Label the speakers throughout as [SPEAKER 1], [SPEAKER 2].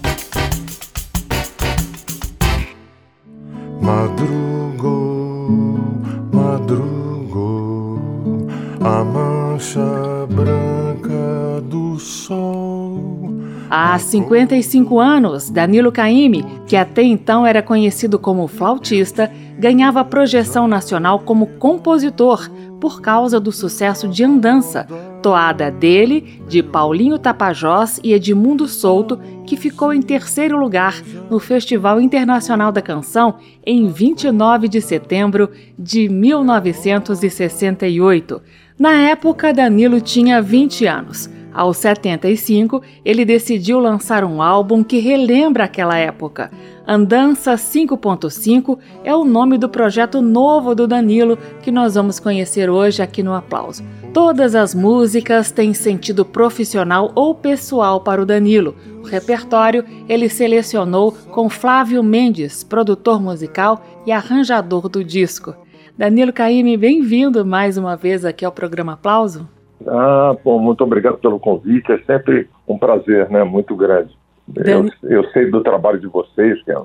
[SPEAKER 1] Madrugou,
[SPEAKER 2] Há 55 anos, Danilo Caymmi, que até então era conhecido como flautista, ganhava projeção nacional como compositor por causa do sucesso de Andança, toada dele, de Paulinho Tapajós e Edmundo Souto, que ficou em terceiro lugar no Festival Internacional da Canção em 29 de setembro de 1968. Na época, Danilo tinha 20 anos. Aos 75, ele decidiu lançar um álbum que relembra aquela época. Andança 5.5 é o nome do projeto novo do Danilo que nós vamos conhecer hoje aqui no Aplauso. Todas as músicas têm sentido profissional ou pessoal para o Danilo. O repertório ele selecionou com Flávio Mendes, produtor musical e arranjador do disco. Danilo Caime, bem-vindo mais uma vez aqui ao programa Aplauso.
[SPEAKER 1] Ah, bom, muito obrigado pelo convite. É sempre um prazer, né? Muito grande. Eu, eu, sei do trabalho de vocês, que é,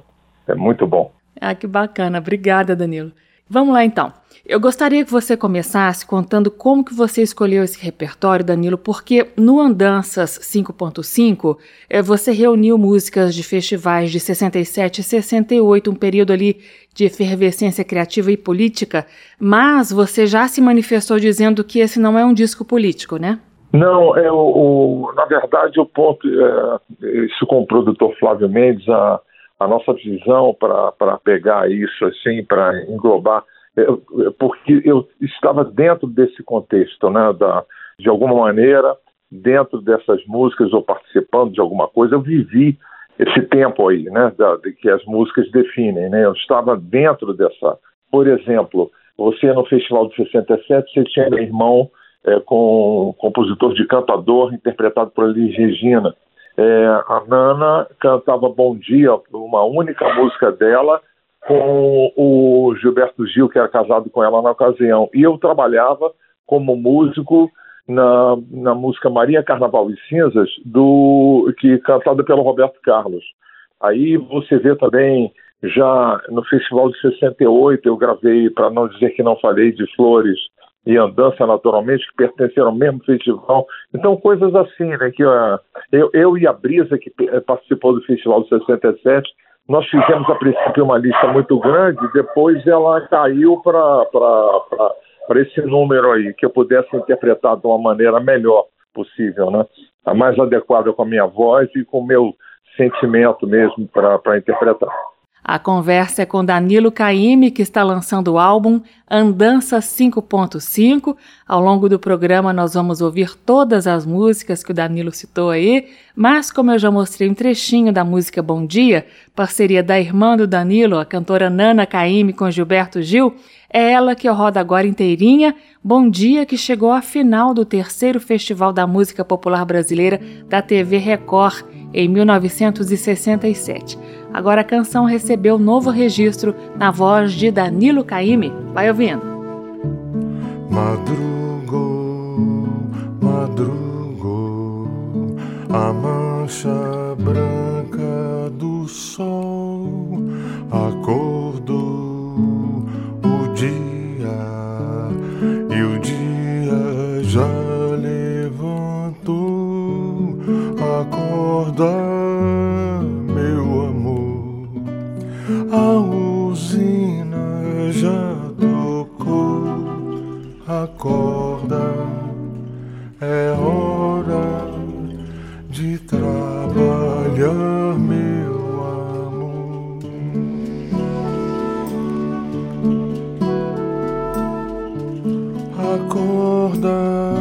[SPEAKER 1] é muito bom.
[SPEAKER 2] Ah, que bacana. Obrigada, Danilo. Vamos lá então. Eu gostaria que você começasse contando como que você escolheu esse repertório, Danilo, porque no Andanças 5.5 eh, você reuniu músicas de festivais de 67 e 68, um período ali de efervescência criativa e política, mas você já se manifestou dizendo que esse não é um disco político, né?
[SPEAKER 1] Não, é na verdade o ponto, é, isso com o produtor Flávio Mendes, a, a nossa visão para pegar isso assim, para englobar, é, porque eu estava dentro desse contexto, né, da, de alguma maneira, dentro dessas músicas ou participando de alguma coisa, eu vivi esse tempo aí, né, da, de que as músicas definem, né, eu estava dentro dessa, por exemplo, você no Festival de 67, você tinha meu irmão é, com um compositor de cantador interpretado por Elis Regina, é, a Nana cantava Bom Dia, uma única música dela, com o Gilberto Gil, que era casado com ela na ocasião. E eu trabalhava como músico na, na música Maria Carnaval e Cinzas, do, que cantada pelo Roberto Carlos. Aí você vê também, já no Festival de 68, eu gravei, para não dizer que não falei, de Flores, e Andança, naturalmente, que pertenceram ao mesmo festival. Então, coisas assim, né? Que uh, eu, eu e a Brisa, que participou do Festival de 67, nós fizemos a princípio uma lista muito grande, depois ela caiu para esse número aí, que eu pudesse interpretar de uma maneira melhor possível, né? A mais adequada com a minha voz e com o meu sentimento mesmo para interpretar.
[SPEAKER 2] A conversa é com Danilo Caime, que está lançando o álbum Andança 5.5. Ao longo do programa nós vamos ouvir todas as músicas que o Danilo citou aí, mas como eu já mostrei um trechinho da música Bom Dia, parceria da irmã do Danilo, a cantora Nana Caime com Gilberto Gil, é ela que eu rodo agora inteirinha. Bom Dia que chegou à final do terceiro Festival da Música Popular Brasileira da TV Record em 1967. Agora a canção recebeu novo registro na voz de Danilo Caime. Vai ouvindo.
[SPEAKER 1] Madrugou, madrugou, a mancha branca do sol acordou o dia e o dia já levantou. Acorda A usina já tocou a corda, é hora de trabalhar, meu amor. Acorda,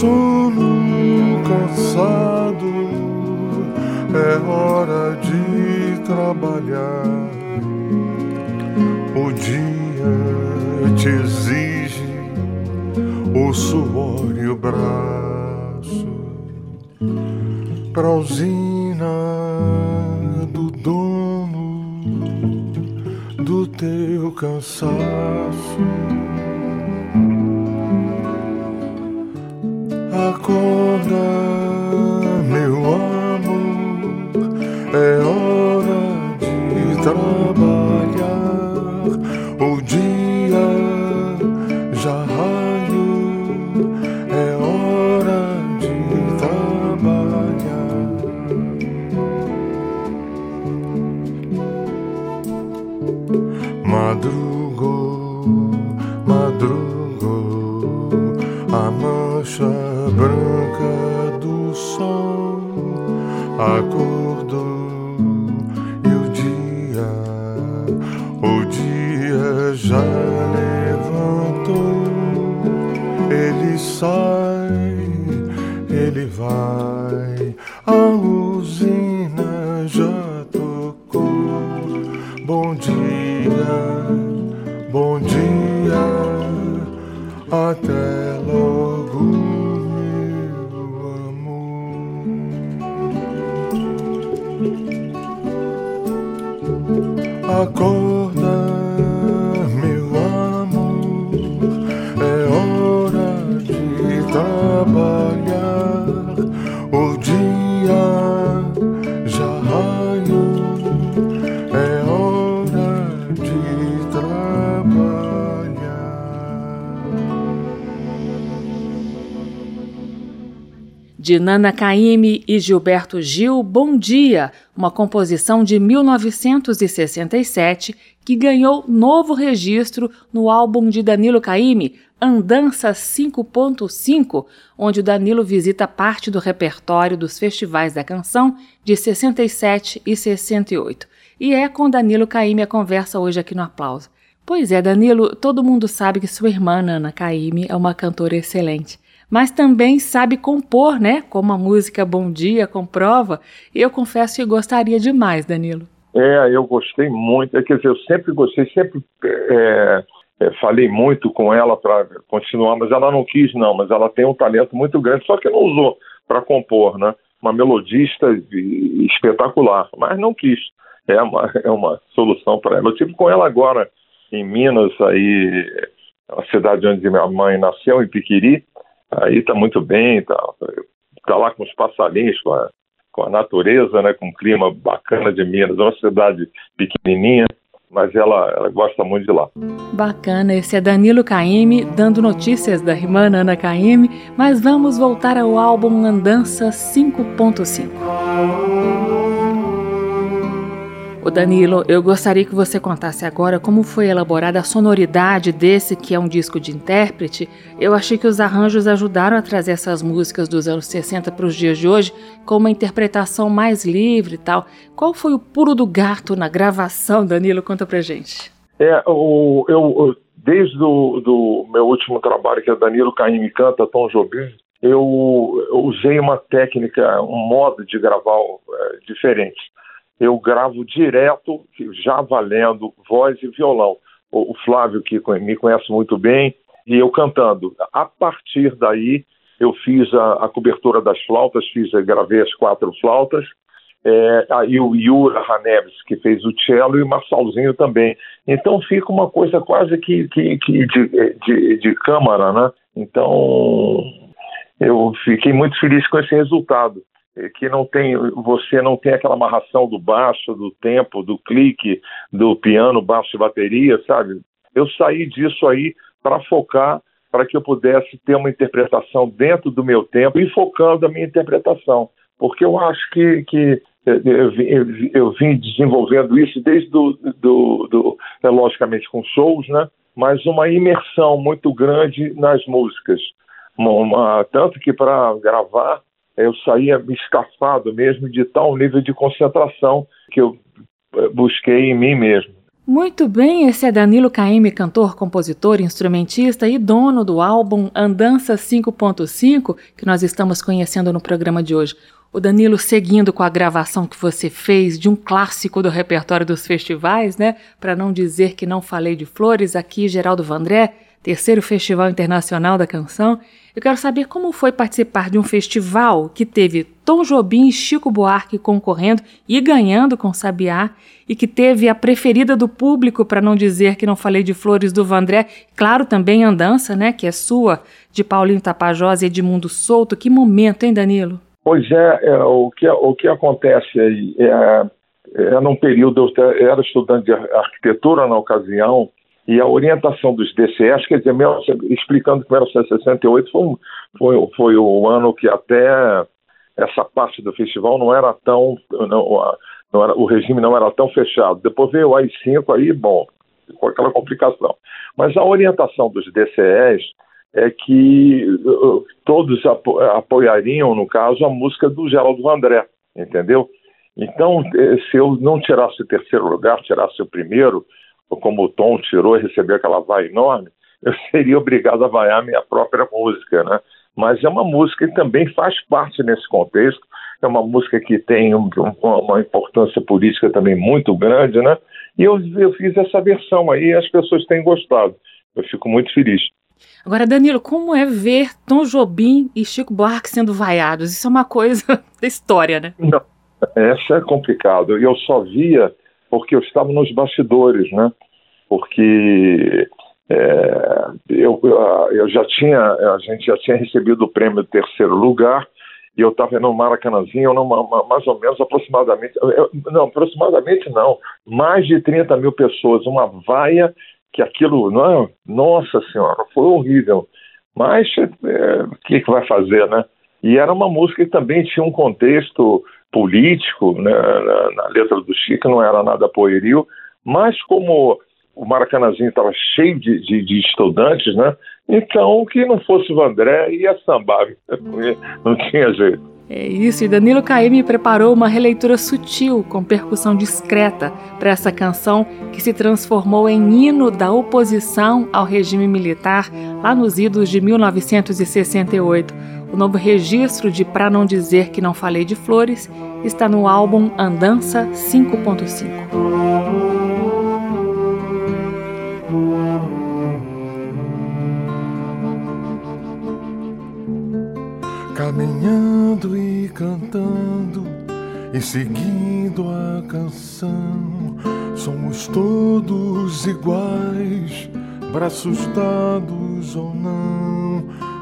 [SPEAKER 1] sono cansado, é hora de trabalhar. O dia te exige o suor e o braço usina
[SPEAKER 3] usina do dono do teu cansaço. Acorda, De
[SPEAKER 2] Nana Caymmi e Gilberto Gil, Bom Dia, uma composição de 1967 que ganhou novo registro no álbum de Danilo Caymmi, Andança 5.5, onde o Danilo visita parte do repertório dos festivais da canção de 67 e 68. E é com Danilo Caymmi a conversa hoje aqui no Aplauso. Pois é, Danilo, todo mundo sabe que sua irmã, Nana Caymmi, é uma cantora excelente mas também sabe compor, né? Como a música Bom Dia comprova. Eu confesso que gostaria demais, Danilo.
[SPEAKER 1] É, eu gostei muito. Quer dizer, eu sempre gostei, sempre é, é, falei muito com ela para continuar, mas ela não quis, não. Mas ela tem um talento muito grande, só que não usou para compor, né? Uma melodista espetacular, mas não quis. É uma, é uma solução para ela. Eu tive com ela agora em Minas, aí, a cidade onde minha mãe nasceu, em Piquiri aí está muito bem, está tá lá com os passarinhos, com a, com a natureza, né, com um clima bacana de Minas, é uma cidade pequenininha, mas ela, ela gosta muito de lá.
[SPEAKER 2] Bacana, esse é Danilo Caime dando notícias da irmã Ana Caime, mas vamos voltar ao álbum Andança 5.5. O Danilo, eu gostaria que você contasse agora como foi elaborada a sonoridade desse que é um disco de intérprete. Eu achei que os arranjos ajudaram a trazer essas músicas dos anos 60 para os dias de hoje com uma interpretação mais livre e tal. Qual foi o puro do gato na gravação, Danilo? Conta pra gente.
[SPEAKER 1] É, o, eu, desde o do meu último trabalho, que é Danilo Caim Canta, Tom Jobim, eu, eu usei uma técnica, um modo de gravar é, diferente eu gravo direto, já valendo voz e violão. O, Flávio, que me conhece muito bem, e eu cantando. A partir daí, eu fiz a, a cobertura das flautas, fiz, gravei as quatro flautas, é, aí o Yura Haneves, que fez o cello, e o Marçalzinho também. Então fica uma coisa quase que, que, que de, de, de câmara, né? Então eu fiquei muito feliz com esse resultado que não tem você não tem aquela amarração do baixo, do tempo, do clique, do piano, baixo e bateria, sabe? Eu saí disso aí para focar para que eu pudesse ter uma interpretação dentro do meu tempo e focando a minha interpretação, porque eu acho que, que eu, eu, eu vim desenvolvendo isso desde do, do, do é, logicamente com shows, né? Mas uma imersão muito grande nas músicas, uma, uma, tanto que para gravar eu saía escafado mesmo de tal nível de concentração que eu eh, busquei em mim mesmo.
[SPEAKER 2] Muito bem, esse é Danilo Caime, cantor, compositor, instrumentista e dono do álbum Andança 5.5, que nós estamos conhecendo no programa de hoje. O Danilo, seguindo com a gravação que você fez de um clássico do repertório dos festivais, né? Para não dizer que não falei de flores, aqui Geraldo Vandré, terceiro Festival Internacional da Canção. Eu quero saber como foi participar de um festival que teve Tom Jobim e Chico Buarque concorrendo e ganhando com Sabiá, e que teve a preferida do público, para não dizer que não falei de Flores do Vandré, claro também Andança, né, que é sua, de Paulinho Tapajós e Edmundo Souto. Que momento, hein, Danilo?
[SPEAKER 1] Pois é, é o, que, o que acontece aí é, é num período, eu era estudante de arquitetura na ocasião, e a orientação dos DCS, quer dizer, explicando que 1968 foi, foi, foi o ano que até essa parte do festival não era tão. Não, não era, o regime não era tão fechado. Depois veio o AI-5, aí, bom, com aquela complicação. Mas a orientação dos DCEs é que uh, todos apo apoiariam, no caso, a música do Geraldo Vandré, entendeu? Então, eh, se eu não tirasse o terceiro lugar, tirasse o primeiro, como o Tom tirou e recebeu aquela vai enorme, eu seria obrigado a vaiar minha própria música, né? Mas é uma música que também faz parte nesse contexto, é uma música que tem um, uma importância política também muito grande, né? E eu, eu fiz essa versão aí e as pessoas têm gostado. Eu fico muito feliz.
[SPEAKER 2] Agora, Danilo, como é ver Tom Jobim e Chico Buarque sendo vaiados? Isso é uma coisa da história, né?
[SPEAKER 1] Não, essa é complicado. Eu só via porque eu estava nos bastidores, né? Porque é, eu, eu já tinha, a gente já tinha recebido o prêmio de terceiro lugar e eu estava no Maracanãzinho, numa, mais ou menos aproximadamente, eu, não, aproximadamente não, mais de 30 mil pessoas, uma vaia que aquilo, não, é, nossa senhora, foi horrível. Mas é, o que, que vai fazer, né? E era uma música que também tinha um contexto político, né, na, na, letra do Chico não era nada poeril, mas como o Maracanãzinho estava cheio de, de, de, estudantes, né? Então, que não fosse o Vandré, ia sambar, não tinha jeito.
[SPEAKER 2] É isso, e Danilo Caymmi preparou uma releitura sutil, com percussão discreta, para essa canção que se transformou em hino da oposição ao regime militar lá nos idos de 1968. O novo registro de Pra Não Dizer Que Não Falei de Flores está no álbum Andança 5.5.
[SPEAKER 3] Caminhando e cantando e seguindo a canção, somos todos iguais, braços dados ou não,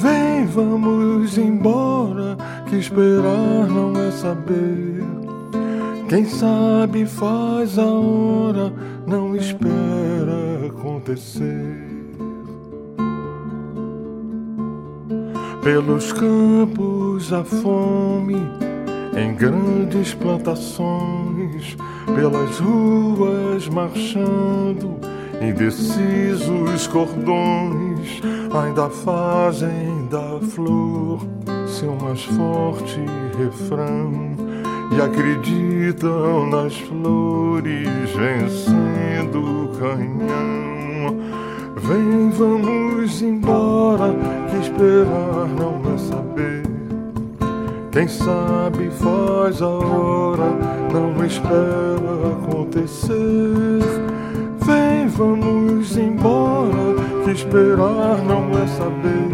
[SPEAKER 3] Vem, vamos embora, que esperar não é saber. Quem sabe faz a hora, não espera acontecer. Pelos campos a fome em grandes plantações, pelas ruas marchando, indecisos cordões ainda fazem da flor seu mais forte refrão e acreditam nas flores vencendo o canhão. Vem, vamos embora, que esperar não é saber. Quem sabe faz a hora, não espera acontecer. Esperar não é saber.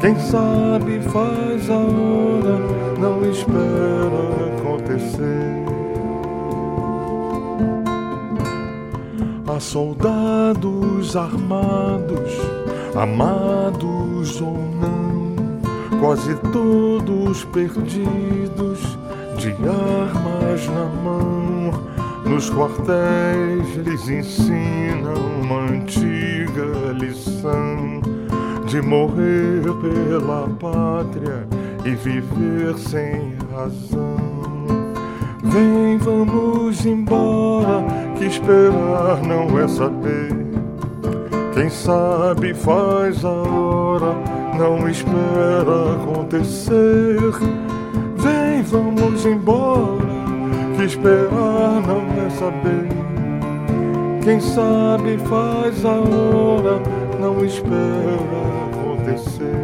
[SPEAKER 3] Quem sabe faz a hora, não espera acontecer. Há soldados armados, amados ou não quase todos perdidos, de armas na mão. Nos quartéis lhes ensinam uma antiga lição de morrer pela pátria e viver sem razão. Vem, vamos embora, que esperar não é saber. Quem sabe faz a hora não espera acontecer. Vem, vamos embora, que esperar não é saber. Quem sabe faz a hora, não espera acontecer.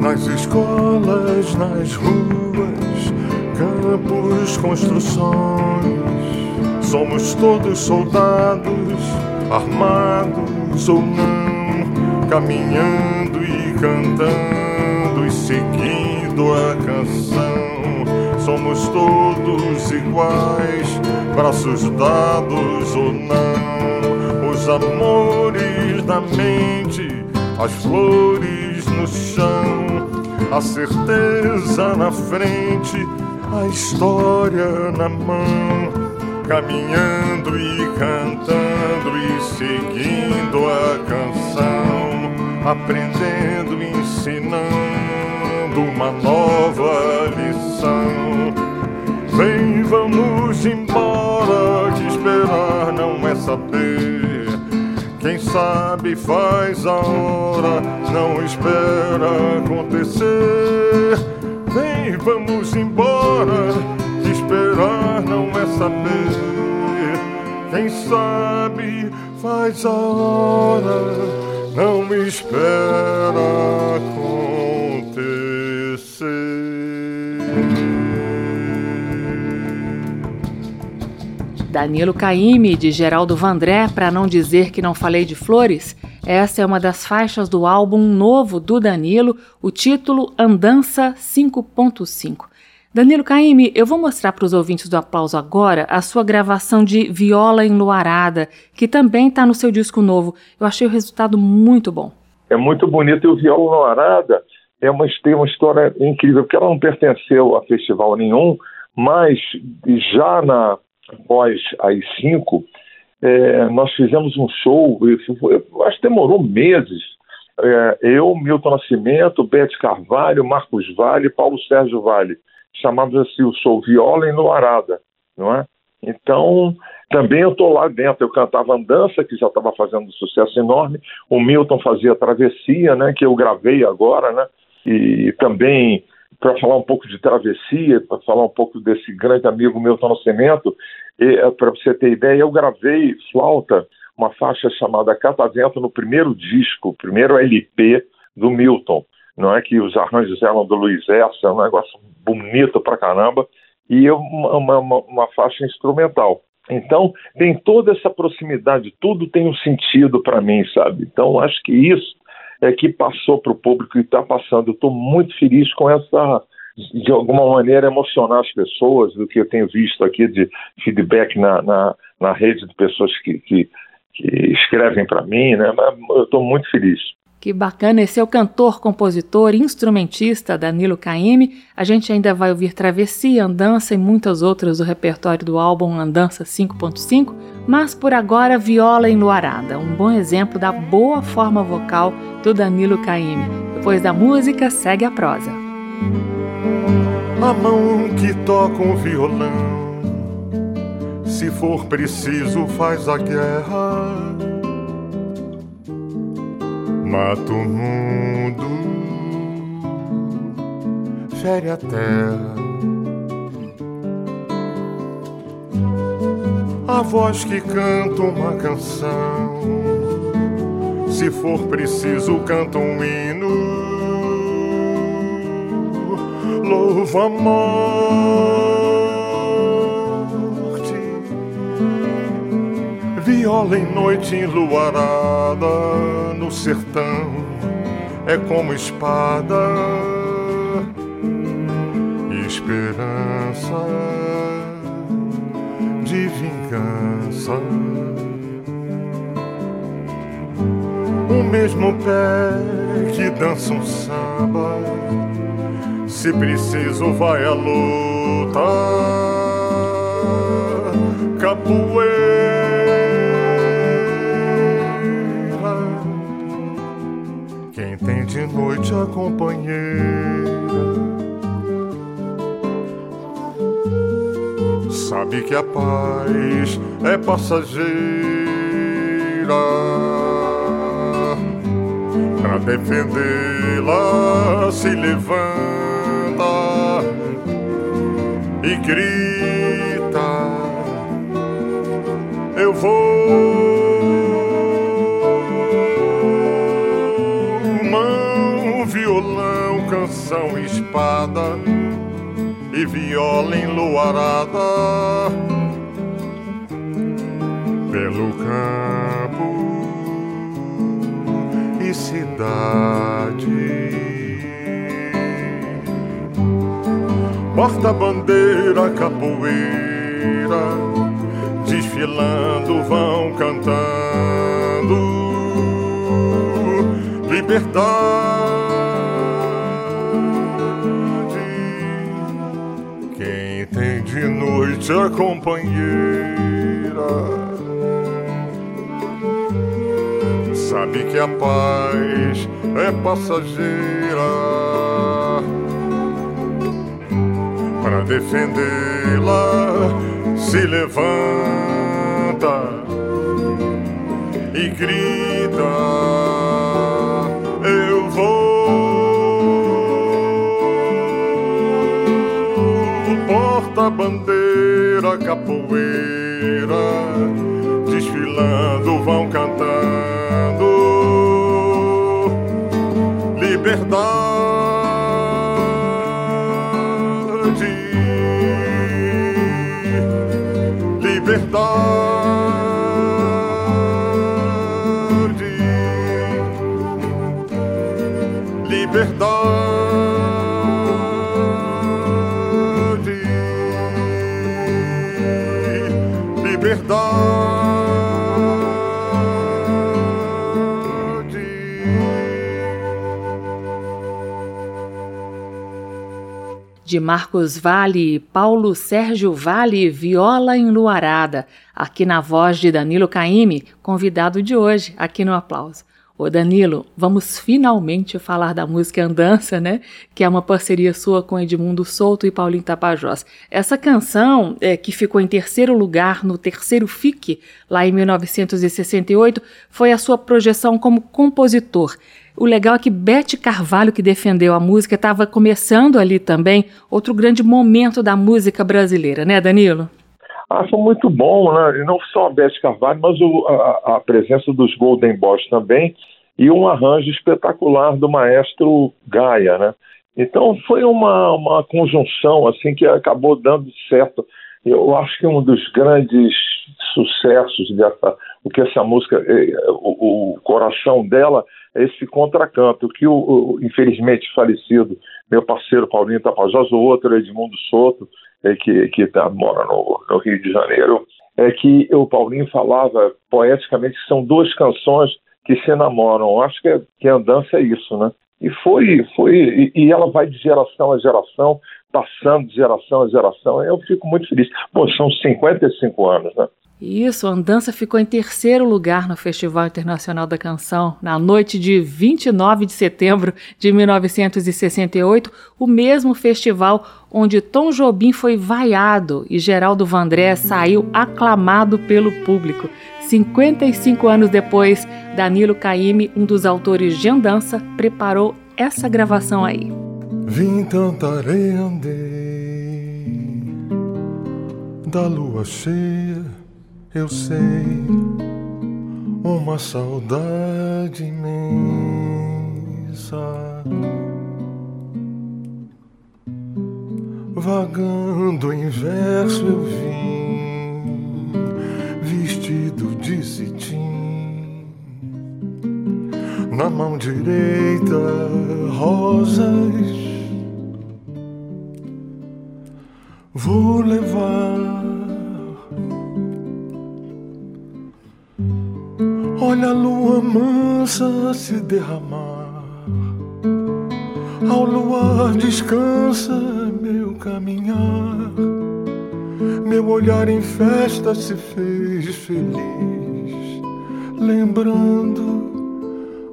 [SPEAKER 3] Nas escolas, nas ruas, campos, construções, somos todos soldados, armados ou não, caminhando e cantando e seguindo a canção. Somos todos iguais, braços dados ou não, os amores da mente, as flores no chão, a certeza na frente, a história na mão, caminhando e cantando e seguindo a canção, aprendendo, ensinando uma nova lição. Vem, vamos embora, que esperar não é saber. Quem sabe faz a hora, não espera acontecer. Vem, vamos embora, que esperar não é saber. Quem sabe faz a hora, não espera acontecer.
[SPEAKER 2] Danilo Caime, de Geraldo Vandré, para não dizer que não falei de flores, essa é uma das faixas do álbum novo do Danilo, o título Andança 5.5. Danilo Caime, eu vou mostrar para os ouvintes do aplauso agora a sua gravação de Viola Enluarada, que também está no seu disco novo. Eu achei o resultado muito bom.
[SPEAKER 1] É muito bonito e o Viola Enluarada é uma, tem uma história incrível, porque ela não pertenceu a festival nenhum, mas já na após as cinco, é, nós fizemos um show, eu acho que demorou meses. É, eu, Milton Nascimento, Bete Carvalho, Marcos Vale, Paulo Sérgio Vale. Chamamos assim o show Viola Enluarada, não é? Então, também eu estou lá dentro. Eu cantava Andança, que já estava fazendo um sucesso enorme. O Milton fazia Travessia, né, que eu gravei agora, né? E também para falar um pouco de travessia, para falar um pouco desse grande amigo Milton Nascimento, é, para você ter ideia, eu gravei flauta, uma faixa chamada Catavento no primeiro disco, primeiro LP do Milton, não é que os arranjos eram do Luiz Essa, um negócio bonito pra caramba, e uma, uma, uma faixa instrumental. Então, tem toda essa proximidade, tudo tem um sentido para mim, sabe? Então, acho que isso é que passou para o público e está passando. Eu estou muito feliz com essa, de alguma maneira, emocionar as pessoas, do que eu tenho visto aqui de feedback na, na, na rede de pessoas que, que, que escrevem para mim, né? Eu estou muito feliz.
[SPEAKER 2] Que bacana, esse é o cantor, compositor, instrumentista Danilo Caime. A gente ainda vai ouvir Travessia, Andança e muitas outras do repertório do álbum Andança 5.5, mas por agora Viola Enluarada, um bom exemplo da boa forma vocal do Danilo Caime. Depois da música, segue a prosa.
[SPEAKER 3] A mão que toca um violão, se for preciso, faz a guerra mata o mundo, fere a terra. A voz que canta uma canção, se for preciso, canta um hino. Louva a morte, viola em noite enluarada no sertão é como espada, esperança de vingança. O mesmo pé que dança um samba, se preciso vai à luta. Capoeira noite a companheira. Sabe que a paz é passageira. Para defendê-la se levanta e grita: Eu vou. Canção, espada e viola enluarada pelo campo e cidade. Porta-bandeira, capoeira, desfilando vão cantando liberdade a companheira sabe que a paz é passageira para defendê-la se levanta e grita bandeira capoeira, desfilando vão cantando liberdade, liberdade.
[SPEAKER 2] De Marcos Vale Paulo Sérgio Vale, Viola Enluarada, aqui na voz de Danilo Caime, convidado de hoje, aqui no Aplauso. Ô Danilo, vamos finalmente falar da música Andança, né? Que é uma parceria sua com Edmundo Souto e Paulinho Tapajós. Essa canção, é, que ficou em terceiro lugar no terceiro FIC, lá em 1968, foi a sua projeção como compositor. O legal é que Bete Carvalho, que defendeu a música, estava começando ali também, outro grande momento da música brasileira, né, Danilo?
[SPEAKER 1] Ah, foi muito bom, né? Não só a Bete Carvalho, mas o, a, a, presença dos Golden Boys também e um arranjo espetacular do maestro Gaia, né? Então foi uma, uma conjunção assim que acabou dando certo. Eu acho que um dos grandes sucessos dessa, o que essa música, eh, o, o coração dela esse contracanto que o, o, infelizmente falecido meu parceiro Paulinho Tapajós, o outro Edmundo Soto, é, que, que tá, mora no, no, Rio de Janeiro, é que o Paulinho falava poeticamente que são duas canções que se namoram. Acho que, é, que a dança é isso, né? E foi, foi e, e ela vai de geração a geração, passando de geração a geração. Eu fico muito feliz. Pô, são 55 anos, né?
[SPEAKER 2] Isso, a Andança ficou em terceiro lugar no Festival Internacional da Canção na noite de 29 de setembro de 1968, o mesmo festival onde Tom Jobim foi vaiado e Geraldo Vandré saiu aclamado pelo público. 55 anos depois, Danilo Caime, um dos autores de Andança, preparou essa gravação aí.
[SPEAKER 3] Vim tanta areia andei da lua cheia eu sei uma saudade imensa. Vagando em verso eu vim, vestido de cetim. Na mão direita, rosas. Vou levar Olha a lua mansa se derramar. Ao luar descansa meu caminhar. Meu olhar em festa se fez feliz, lembrando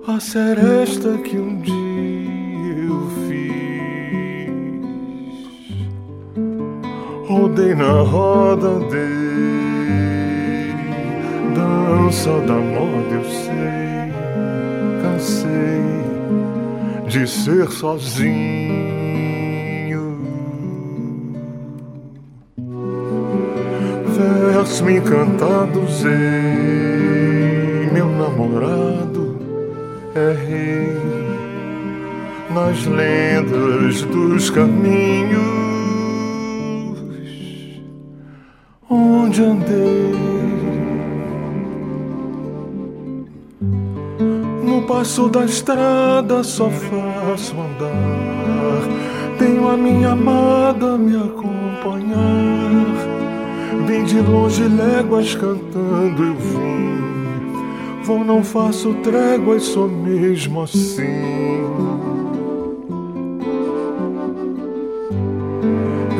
[SPEAKER 3] a seresta que um dia eu fiz. Rodei na roda de dança da moda, eu sei, cansei de ser sozinho. Verso encantados, ei, meu namorado é rei nas lendas dos caminhos onde andei. Passo da estrada só faço andar. Tenho a minha amada me acompanhar. Vim de longe léguas cantando eu vim. Vou, não faço tréguas, sou mesmo assim.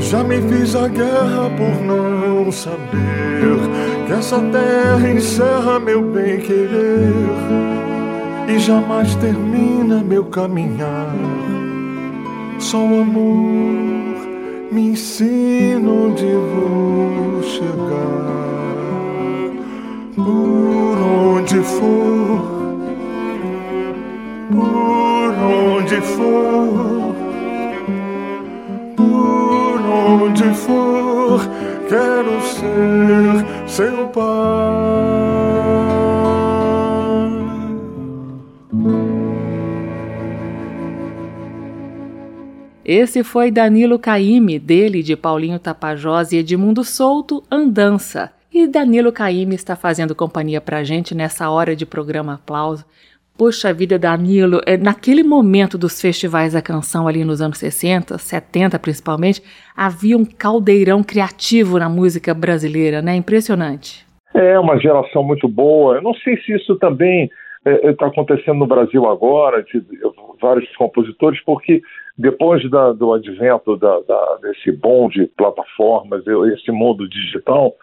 [SPEAKER 3] Já me fiz a guerra por não saber que essa terra encerra meu bem querer e jamais termina meu caminhar. Só o amor me ensina onde vou chegar. Por onde for, por onde for onde for, quero ser seu pai.
[SPEAKER 2] Esse foi Danilo Caime, dele de Paulinho Tapajós e Edmundo Souto, Andança. E Danilo Caime está fazendo companhia pra gente nessa hora de programa Aplauso. Poxa vida, Danilo, é, naquele momento dos festivais da canção ali nos anos 60, 70 principalmente, havia um caldeirão criativo na música brasileira, né? Impressionante.
[SPEAKER 1] É uma geração muito boa. Eu não sei se isso também está é, é tá acontecendo no Brasil agora, de, vários compositores, porque depois da, do advento da, da, desse bom de plataformas, esse mundo digital,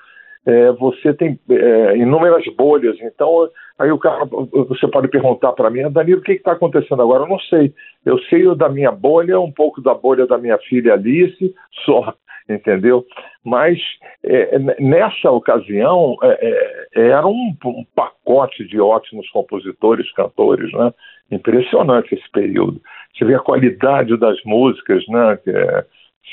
[SPEAKER 1] é, você tem é, inúmeras bolhas. Então, aí o cara, você pode perguntar para mim, Danilo, o que está acontecendo agora? Eu não sei. Eu sei da minha bolha, um pouco da bolha da minha filha Alice, só, entendeu? Mas é, nessa ocasião é, é, era um, um, pacote de ótimos compositores, cantores, né? Impressionante esse período. Você vê a qualidade das músicas, né? É,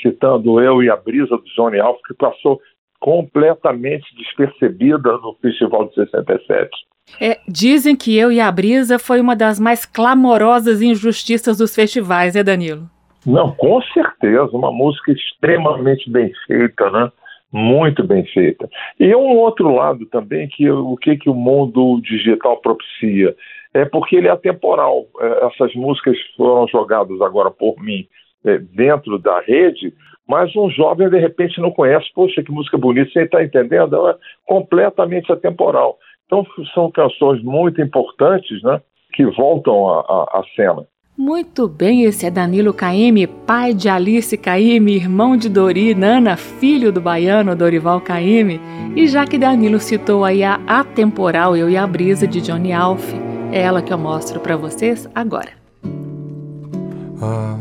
[SPEAKER 1] citando eu e a brisa do Johnny Alves, que passou completamente despercebida no Festival de 67.
[SPEAKER 2] É, dizem que Eu e a Brisa foi uma das mais clamorosas injustiças dos festivais, né, Danilo?
[SPEAKER 1] Não, com certeza, uma música extremamente bem feita, né? Muito bem feita. E um outro lado também que o que que o mundo digital propicia é porque ele é atemporal. É, essas músicas foram jogadas agora por mim é, dentro da rede, mas um jovem de repente não conhece, poxa, que música bonita, você está entendendo? Ela é completamente atemporal. Então são canções muito importantes, né, que voltam à cena.
[SPEAKER 2] Muito bem, esse é Danilo Caime, pai de Alice Caime, irmão de Dori, Nana, filho do baiano Dorival Caime. E já que Danilo citou aí a atemporal Eu e a Brisa de Johnny Alf, é ela que eu mostro para vocês agora.
[SPEAKER 3] Ah.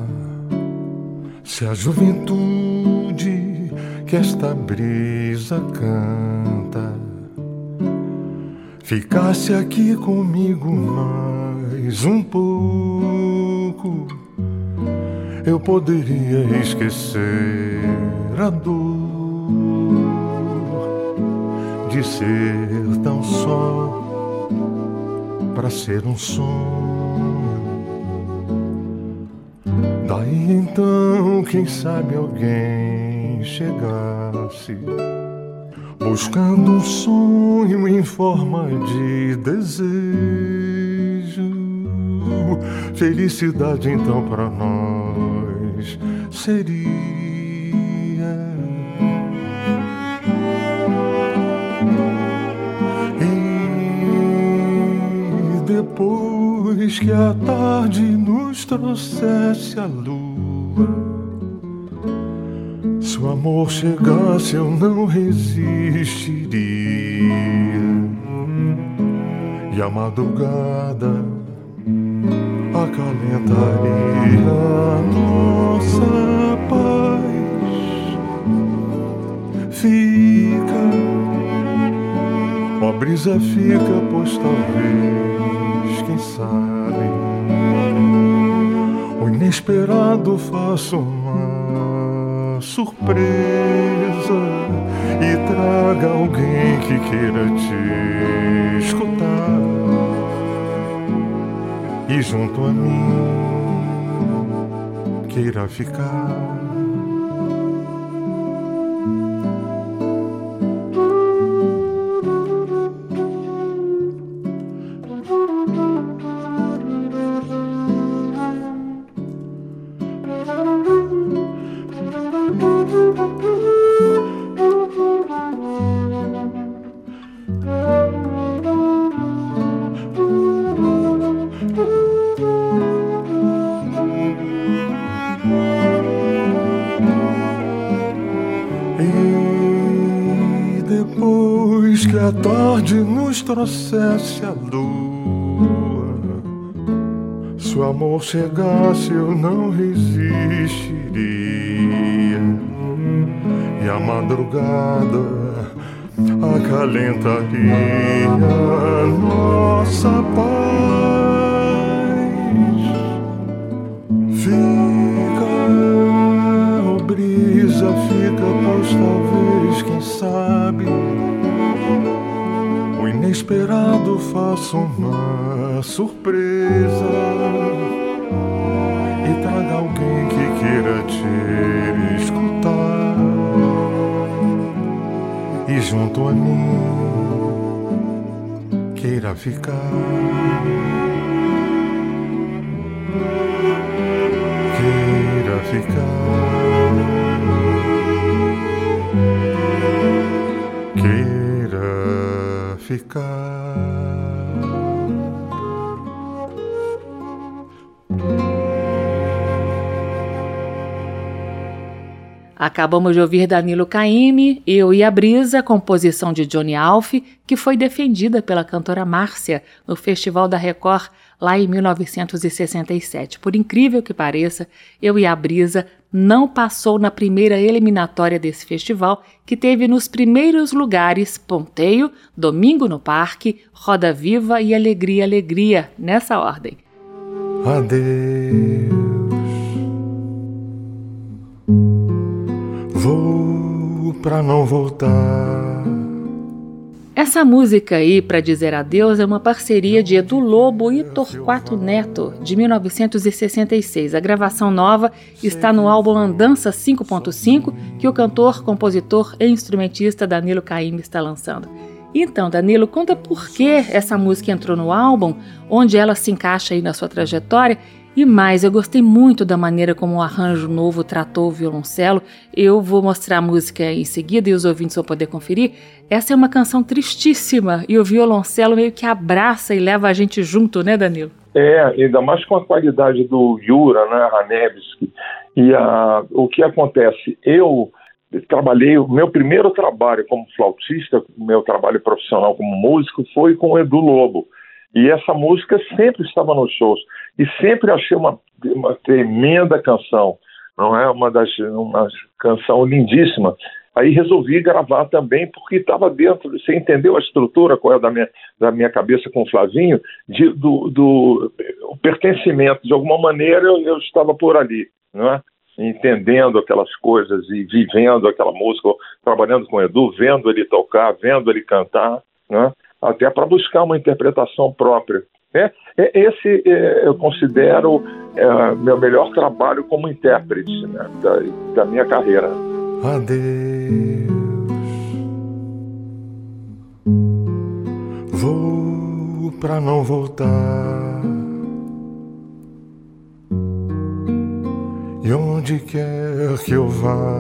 [SPEAKER 3] Se a juventude que esta brisa canta ficasse aqui comigo mais um pouco, eu poderia esquecer a dor de ser tão só para ser um sonho Daí então, quem sabe alguém chegasse buscando um sonho em forma de desejo. Felicidade então para nós seria. E depois que a tarde nos trouxesse a lua. Se o amor chegasse, eu não resistiria. E a madrugada acalentaria nossa paz. Fica, ó brisa fica, pois talvez, quem sabe, o inesperado faça uma surpresa e traga alguém que queira te escutar e junto a mim queira ficar. Trouxesse a lua. Se o amor chegasse, eu não resistiria. E a madrugada acalentaria nossa paz. Fica, oh brisa, fica, pois talvez, quem sabe inesperado faço uma surpresa e traga alguém que queira te escutar e junto a mim queira ficar. Queira ficar. Ficar.
[SPEAKER 2] Acabamos de ouvir Danilo Caymmi, Eu e a Brisa, composição de Johnny Alf, que foi defendida pela cantora Márcia no Festival da Record lá em 1967. Por incrível que pareça, Eu e a Brisa não passou na primeira eliminatória desse festival, que teve nos primeiros lugares Ponteio, Domingo no Parque, Roda Viva e Alegria Alegria, nessa ordem.
[SPEAKER 3] Adeus. Vou pra não voltar.
[SPEAKER 2] Essa música aí, para dizer adeus, é uma parceria de Edu Lobo e Torquato Neto, de 1966. A gravação nova está no álbum Andança 5.5, que o cantor, compositor e instrumentista Danilo Caymmi está lançando. Então, Danilo, conta por que essa música entrou no álbum, onde ela se encaixa aí na sua trajetória e mais, eu gostei muito da maneira como o arranjo novo tratou o violoncelo. Eu vou mostrar a música em seguida e os ouvintes vão poder conferir. Essa é uma canção tristíssima e o violoncelo meio que abraça e leva a gente junto, né, Danilo?
[SPEAKER 1] É, ainda mais com a qualidade do Yura, né, Hanevski. E a, o que acontece? Eu trabalhei, o meu primeiro trabalho como flautista, meu trabalho profissional como músico foi com o Edu Lobo. E essa música sempre estava nos shows. E sempre achei uma, uma tremenda canção. Não é uma das uma canção lindíssima. Aí resolvi gravar também, porque estava dentro, você entendeu a estrutura, qual é da minha, da minha cabeça com o Flavinho, de, do, do o pertencimento. De alguma maneira eu, eu estava por ali, não é? entendendo aquelas coisas e vivendo aquela música, trabalhando com o Edu, vendo ele tocar, vendo ele cantar, né? Até para buscar uma interpretação própria. É, é esse é, eu considero é, meu melhor trabalho como intérprete né, da, da minha carreira.
[SPEAKER 3] Adeus, vou para não voltar. E onde quer que eu vá,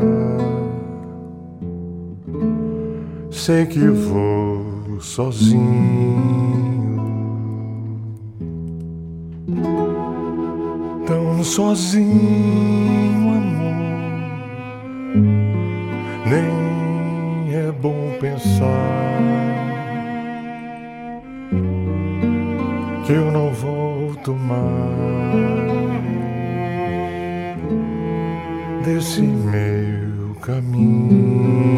[SPEAKER 3] sei que vou sozinho, tão sozinho, amor. Nem é bom pensar que eu não volto mais desse meu caminho.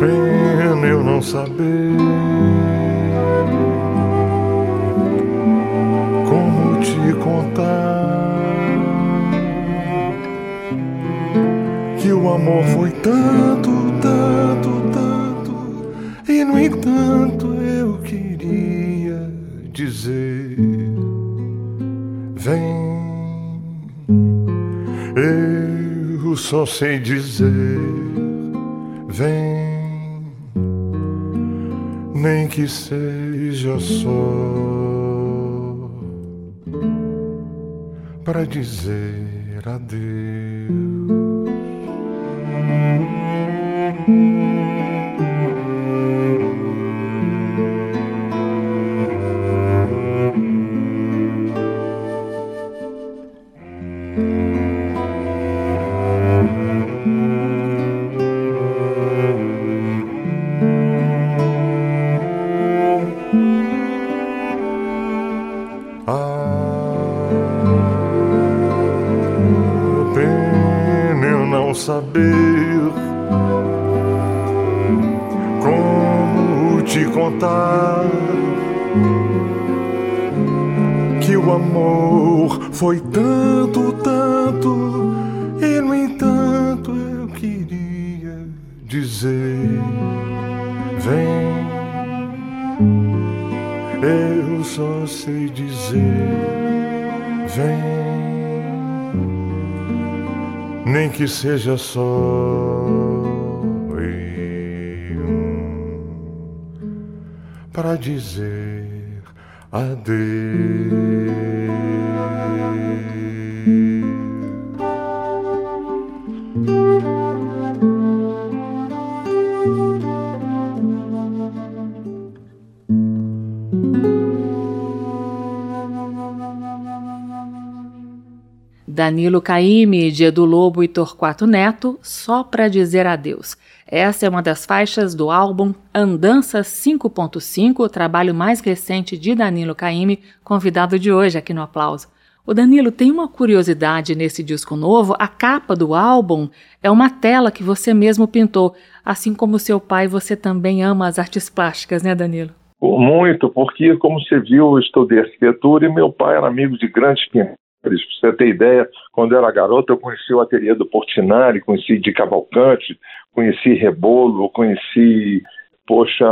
[SPEAKER 3] Pena eu não saber como te contar que o amor foi tanto, tanto, tanto e no entanto só sei dizer, vem nem que seja só para dizer adeus. Nem que seja só eu para dizer adeus.
[SPEAKER 2] Danilo Caime, de Edu Lobo e Torquato Neto, Só Pra Dizer Adeus. Essa é uma das faixas do álbum Andança 5.5, o trabalho mais recente de Danilo Caime, convidado de hoje aqui no Aplauso. O Danilo tem uma curiosidade nesse disco novo. A capa do álbum é uma tela que você mesmo pintou. Assim como seu pai, você também ama as artes plásticas, né, Danilo?
[SPEAKER 1] Muito, porque, como você viu, eu estudei arquitetura e meu pai era amigo de grandes pintores para você ter ideia, quando eu era garoto, eu conheci o ateliê do Portinari, conheci de Cavalcante, conheci Rebolo, conheci, poxa,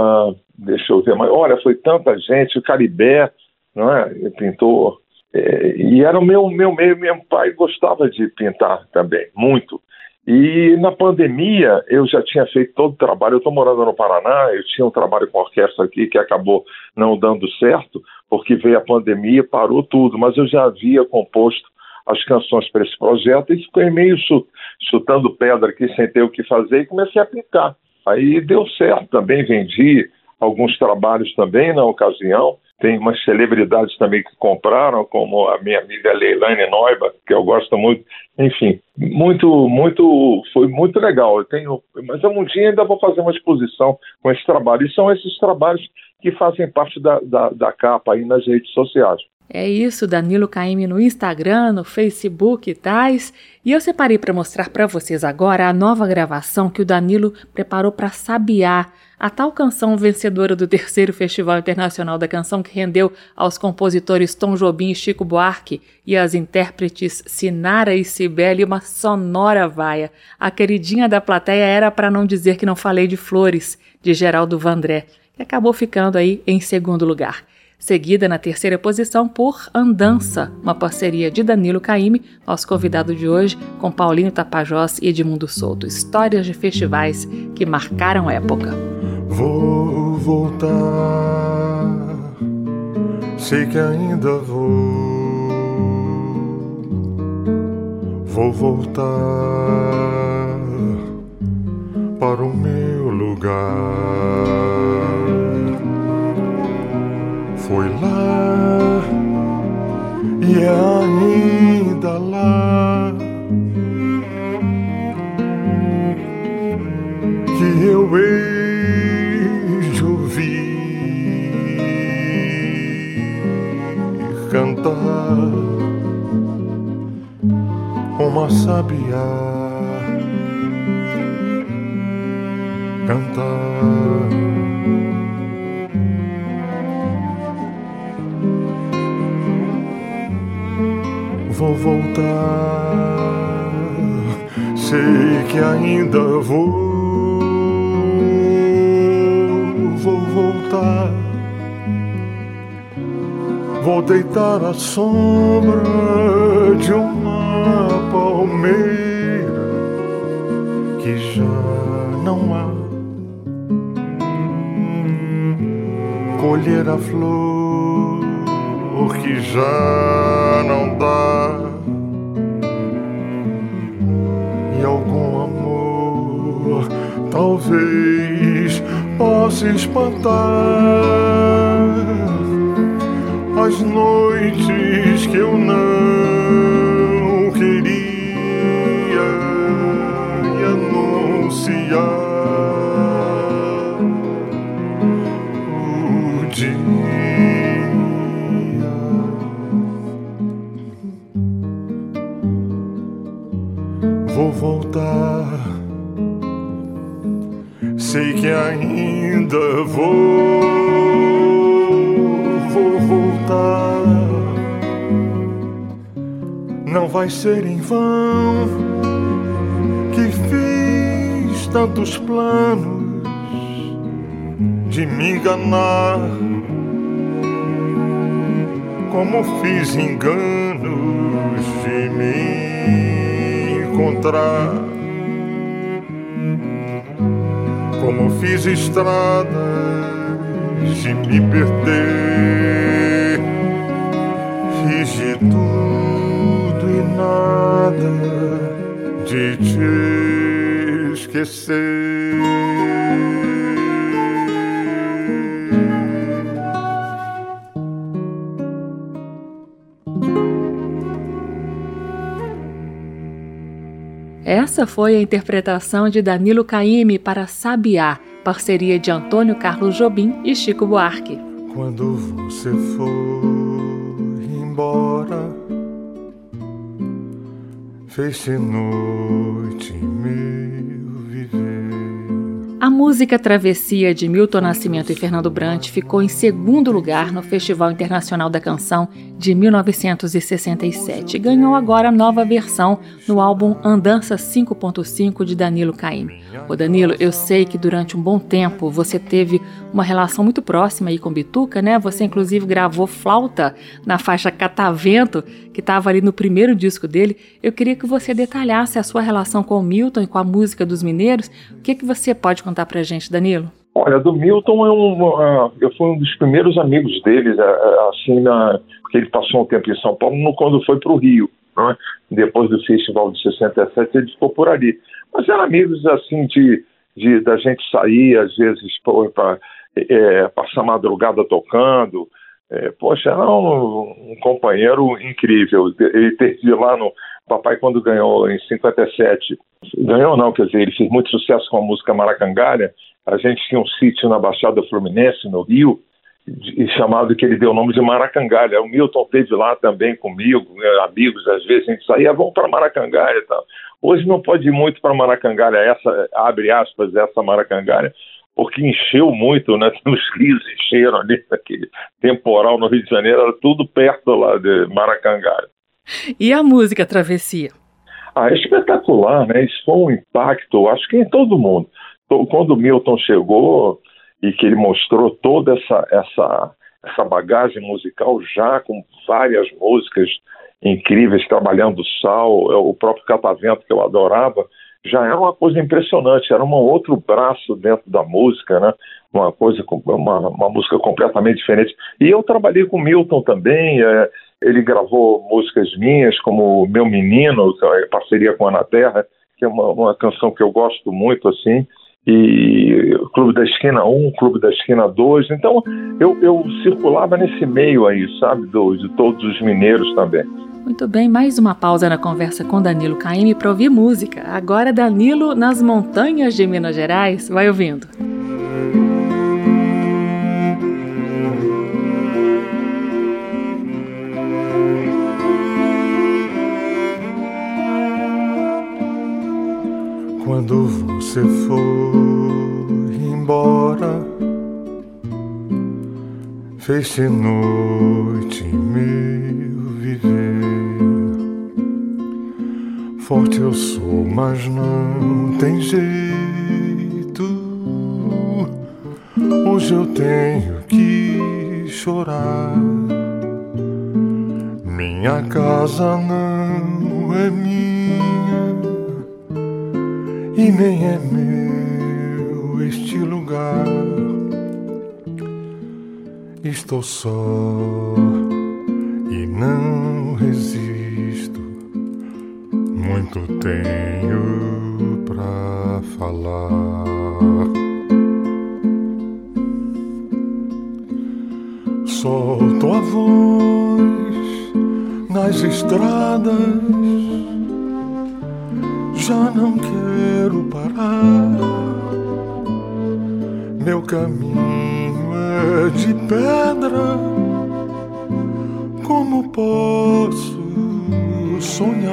[SPEAKER 1] deixa eu ver, mas olha, foi tanta gente, o Caribé, não é? Pintou. É, e era o meu, meu meio, meu pai gostava de pintar também, muito. E na pandemia eu já tinha feito todo o trabalho. Eu estou morando no Paraná, eu tinha um trabalho com orquestra aqui que acabou não dando certo, porque veio a pandemia, parou tudo. Mas eu já havia composto as canções para esse projeto e fiquei meio chutando pedra aqui sem ter o que fazer e comecei a pintar. Aí deu certo também, vendi alguns trabalhos também na ocasião tem umas celebridades também que compraram, como a minha amiga Leilane Noiba, que eu gosto muito. Enfim, muito, muito, foi muito legal. Eu tenho, mas um dia ainda vou fazer uma exposição com esse trabalho. E são esses trabalhos que fazem parte da, da, da capa aí nas redes sociais.
[SPEAKER 2] É isso, Danilo Caime no Instagram, no Facebook e tais. E eu separei para mostrar para vocês agora a nova gravação que o Danilo preparou para Sabiá, a tal canção vencedora do terceiro Festival Internacional da Canção que rendeu aos compositores Tom Jobim e Chico Buarque e às intérpretes Sinara e Cibele uma sonora vaia. A queridinha da plateia era para não dizer que não falei de Flores, de Geraldo Vandré, que acabou ficando aí em segundo lugar seguida na terceira posição por Andança, uma parceria de Danilo Caime, nosso convidado de hoje, com Paulinho Tapajós e Edmundo Souto. Histórias de festivais que marcaram época.
[SPEAKER 3] Vou voltar, sei que ainda vou. Vou voltar para o meu lugar foi lá e é ainda lá. Que eu de ouvir cantar uma sabiá cantar voltar, sei que ainda vou, vou voltar. Vou deitar a sombra de uma palmeira que já não há. Colher a flor que já não dá. E algum amor talvez possa espantar as noites que eu não sei que ainda vou voltar. Não vai ser em vão que fiz tantos planos de me enganar. Como fiz enganos de me encontrar. Como fiz estradas de me perder. Fiz de tudo e nada de te esquecer.
[SPEAKER 2] Essa foi a interpretação de Danilo Caime para Sabiá, parceria de Antônio Carlos Jobim e Chico Buarque.
[SPEAKER 3] Quando você for embora, fez noite meu viver.
[SPEAKER 2] A música Travessia de Milton Nascimento e Fernando Brant ficou em segundo lugar no Festival Internacional da Canção de 1967 e ganhou agora nova versão no álbum Andança 5.5 de Danilo Caymmi. Ô Danilo, eu sei que durante um bom tempo você teve uma relação muito próxima aí com Bituca, né? Você inclusive gravou flauta na faixa Catavento, que estava ali no primeiro disco dele. Eu queria que você detalhasse a sua relação com o Milton e com a música dos mineiros. O que, que você pode contar pra gente, Danilo?
[SPEAKER 1] Olha, do Milton eu, uh, eu fui um dos primeiros amigos dele, uh, assim, na, porque ele passou um tempo em São Paulo no, quando foi para o Rio. Né? Depois do festival de 67, ele ficou por ali. Mas eram amigos, assim, de, de da gente sair, às vezes, para é, passar madrugada tocando. É, poxa, era um, um, companheiro incrível. Ele teve lá no. Papai, quando ganhou em 57, ganhou não, quer dizer, ele fez muito sucesso com a música Maracangalha. A gente tinha um sítio na Baixada Fluminense, no Rio, e chamado que ele deu o nome de Maracangalha. O Milton teve lá também comigo, né, amigos, às vezes a gente saía, vamos para Maracangalha e tal. Hoje não pode ir muito para Maracangalha, essa, abre aspas, essa Maracangalha, porque encheu muito, né? Os rios encheram ali, aquele temporal no Rio de Janeiro, era tudo perto lá de Maracangalha.
[SPEAKER 2] E a música Travessia?
[SPEAKER 1] Ah, é espetacular, né? Isso foi um impacto, acho que em todo mundo. Quando o Milton chegou, e que ele mostrou toda essa, essa, essa bagagem musical já com várias músicas incríveis, trabalhando sal, é, o próprio Catavento que eu adorava, já era uma coisa impressionante, era um outro braço dentro da música, né? Uma coisa, uma, uma música completamente diferente. E eu trabalhei com Milton também, é, ele gravou músicas minhas, como Meu Menino, é parceria com a Ana Terra, que é uma, uma canção que eu gosto muito, assim e Clube da Esquina 1, Clube da Esquina 2. Então eu, eu circulava nesse meio aí, sabe, do, de todos os mineiros também.
[SPEAKER 2] Muito bem, mais uma pausa na conversa com Danilo Caime para ouvir música. Agora Danilo nas montanhas de Minas Gerais. Vai ouvindo.
[SPEAKER 3] Quando você for embora, fez-se noite meu viver. Forte eu sou, mas não tem jeito. Hoje eu tenho que chorar. Minha casa não é minha e nem é meu este lugar. Estou só e não resisto. Muito tenho pra falar. Solto a voz nas estradas. Já não quero parar. Meu caminho é de pedra. Como posso sonhar?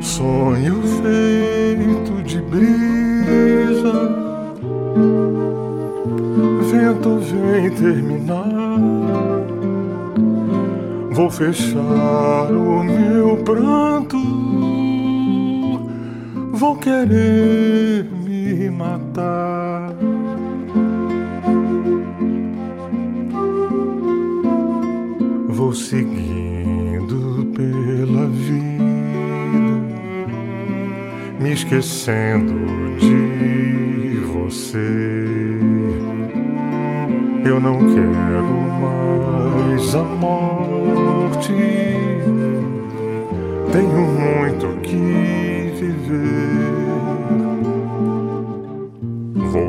[SPEAKER 3] Sonho feito de brisa. Vento vem terminar. Vou fechar o meu pranto. Vou querer matar. Vou seguindo pela vida, me esquecendo de você. Eu não quero mais a morte. Tenho muito que viver.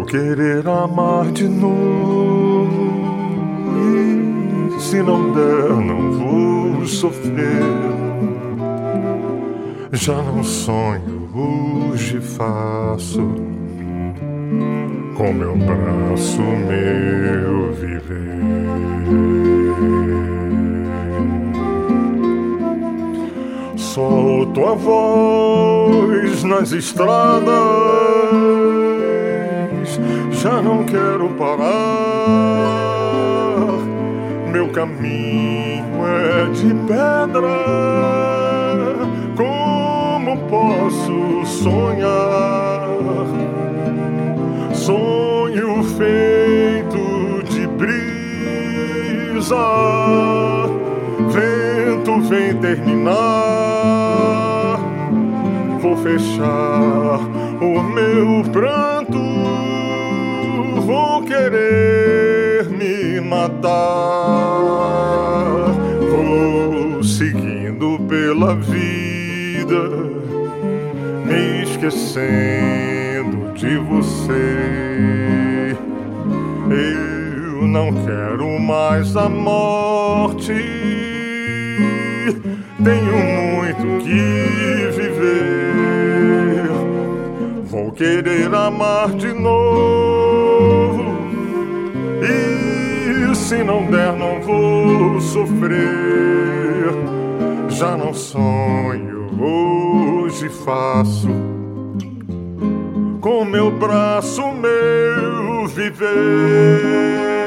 [SPEAKER 3] Querer amar de novo. E se não der, não vou sofrer. Já não sonho, hoje faço com meu braço, meu viver. Solto a voz nas estradas, já não quero parar. Meu caminho é de pedra, como posso sonhar? sonho feito de brisa. Vento vem terminar. Vou fechar o meu pranto. Querer me matar. Vou seguindo pela vida, me esquecendo de você. Eu não quero mais a morte. Tenho muito que viver. Vou querer amar de novo. Se não der, não vou sofrer. Já não sonho, hoje faço com meu braço, meu viver.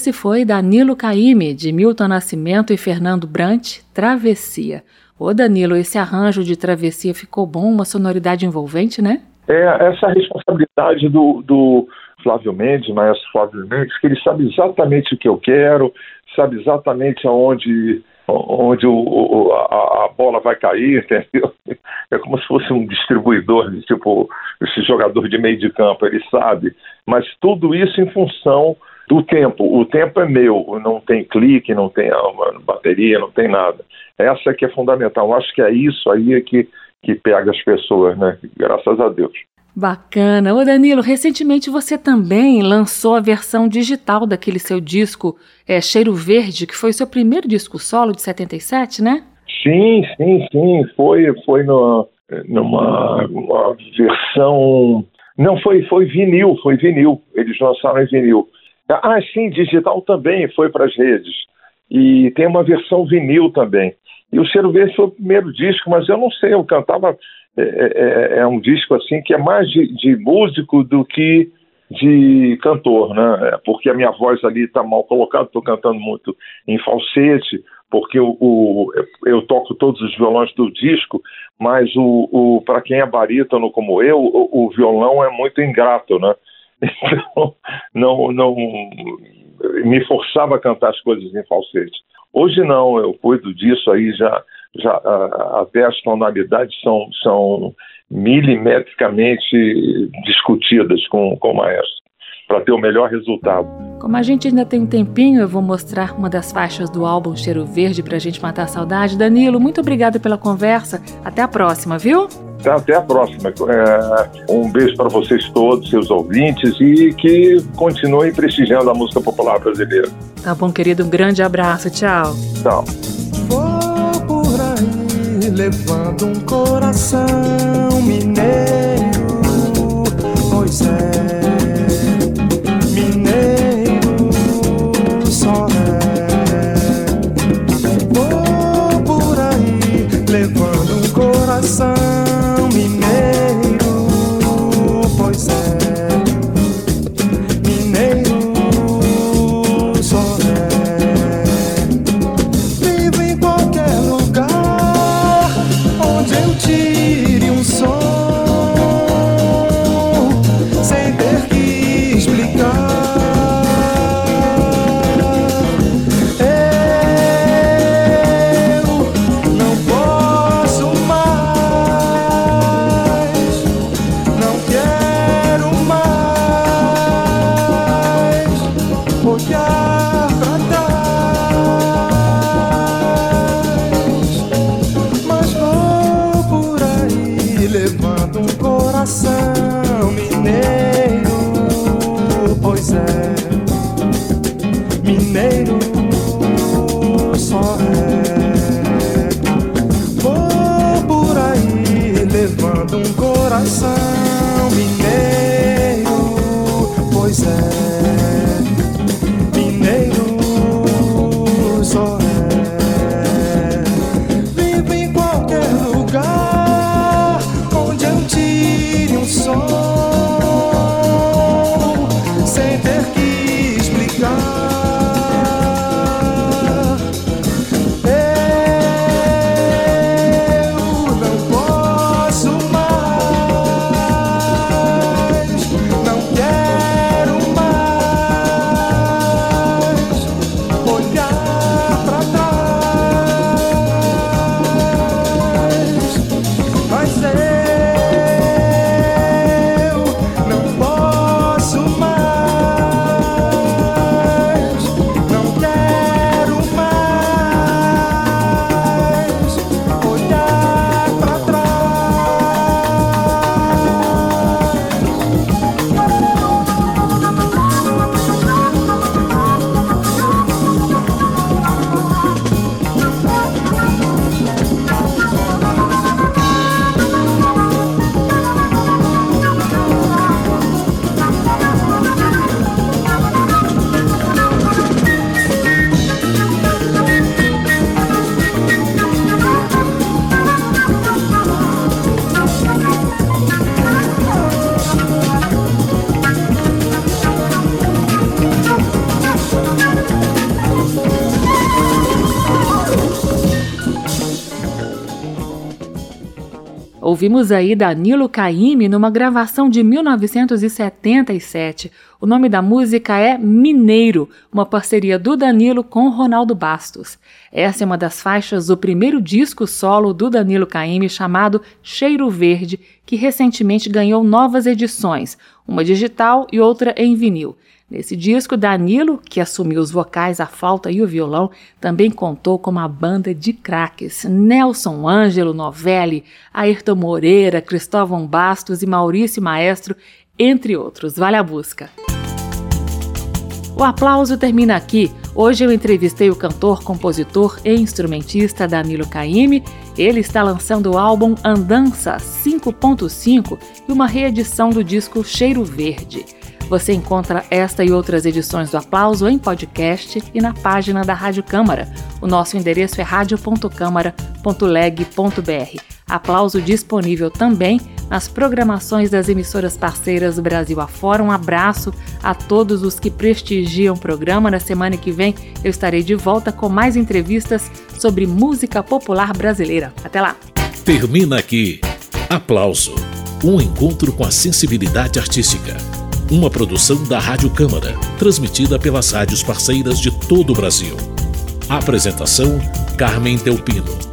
[SPEAKER 2] Esse foi Danilo Caime, de Milton Nascimento e Fernando Brant, Travessia. Ô Danilo, esse arranjo de Travessia ficou bom, uma sonoridade envolvente, né?
[SPEAKER 1] É, essa responsabilidade do, do Flávio Mendes, maestro Flávio Mendes, que ele sabe exatamente o que eu quero, sabe exatamente aonde onde o, o, a, a, bola vai cair, entendeu? É como se fosse um distribuidor, tipo esse jogador de meio de campo, ele sabe, mas tudo isso em função do tempo. O tempo é meu, não tem clique, não tem bateria, não tem nada. Essa é que é fundamental. Eu acho que é isso aí que, que pega as pessoas, né? Graças a Deus.
[SPEAKER 2] Bacana. Ô Danilo, recentemente você também lançou a versão digital daquele seu disco é, Cheiro Verde, que foi o seu primeiro disco solo de 77, né?
[SPEAKER 1] Sim, sim, sim. Foi, foi no, numa uma versão. Não, foi, foi vinil, foi vinil. Eles lançaram em vinil. Ah, sim, digital também foi para as redes. E tem uma versão vinil também. E o Cheiro Verde foi o primeiro disco, mas eu não sei, eu cantava. É, é, é um disco assim que é mais de, de, músico do que de cantor, né? É, porque a minha voz ali está mal colocada, estou cantando muito em falsete, porque o, o, eu toco todos os violões do disco, mas o, o para quem é barítono como eu, o, o, violão é muito ingrato, né? Então, não, não me forçava a cantar as coisas em falsete. Hoje não, eu cuido disso aí já, já até as tonalidades são, são milimetricamente discutidas com, com o maestro para ter o melhor resultado.
[SPEAKER 2] Como a gente ainda tem um tempinho, eu vou mostrar uma das faixas do álbum Cheiro Verde para a gente matar a saudade. Danilo, muito obrigada pela conversa. Até a próxima, viu?
[SPEAKER 1] Até a próxima. É, um beijo para vocês todos, seus ouvintes, e que continuem prestigiando a música popular brasileira.
[SPEAKER 2] Tá bom, querido. Um grande abraço. Tchau.
[SPEAKER 1] Tchau.
[SPEAKER 4] Vou por aí levando um coração mineiro. Pois é.
[SPEAKER 2] Ouvimos aí Danilo Caymmi numa gravação de 1977. O nome da música é Mineiro, uma parceria do Danilo com Ronaldo Bastos. Essa é uma das faixas do primeiro disco solo do Danilo Caymmi chamado Cheiro Verde, que recentemente ganhou novas edições, uma digital e outra em vinil. Nesse disco, Danilo, que assumiu os vocais, a flauta e o violão, também contou com uma banda de craques: Nelson Ângelo Novelli, Ayrton Moreira, Cristóvão Bastos e Maurício Maestro, entre outros. Vale a busca. O aplauso termina aqui. Hoje eu entrevistei o cantor, compositor e instrumentista Danilo Caime. Ele está lançando o álbum Andança 5.5 e uma reedição do disco Cheiro Verde. Você encontra esta e outras edições do Aplauso em podcast e na página da Rádio Câmara. O nosso endereço é radio.câmara.leg.br. Aplauso disponível também nas programações das emissoras parceiras Brasil afora. Um abraço a todos os que prestigiam o programa. Na semana que vem eu estarei de volta com mais entrevistas sobre música popular brasileira. Até lá!
[SPEAKER 5] Termina aqui. Aplauso. Um encontro com a sensibilidade artística uma produção da Rádio Câmara, transmitida pelas rádios parceiras de todo o Brasil. Apresentação: Carmen Delpino.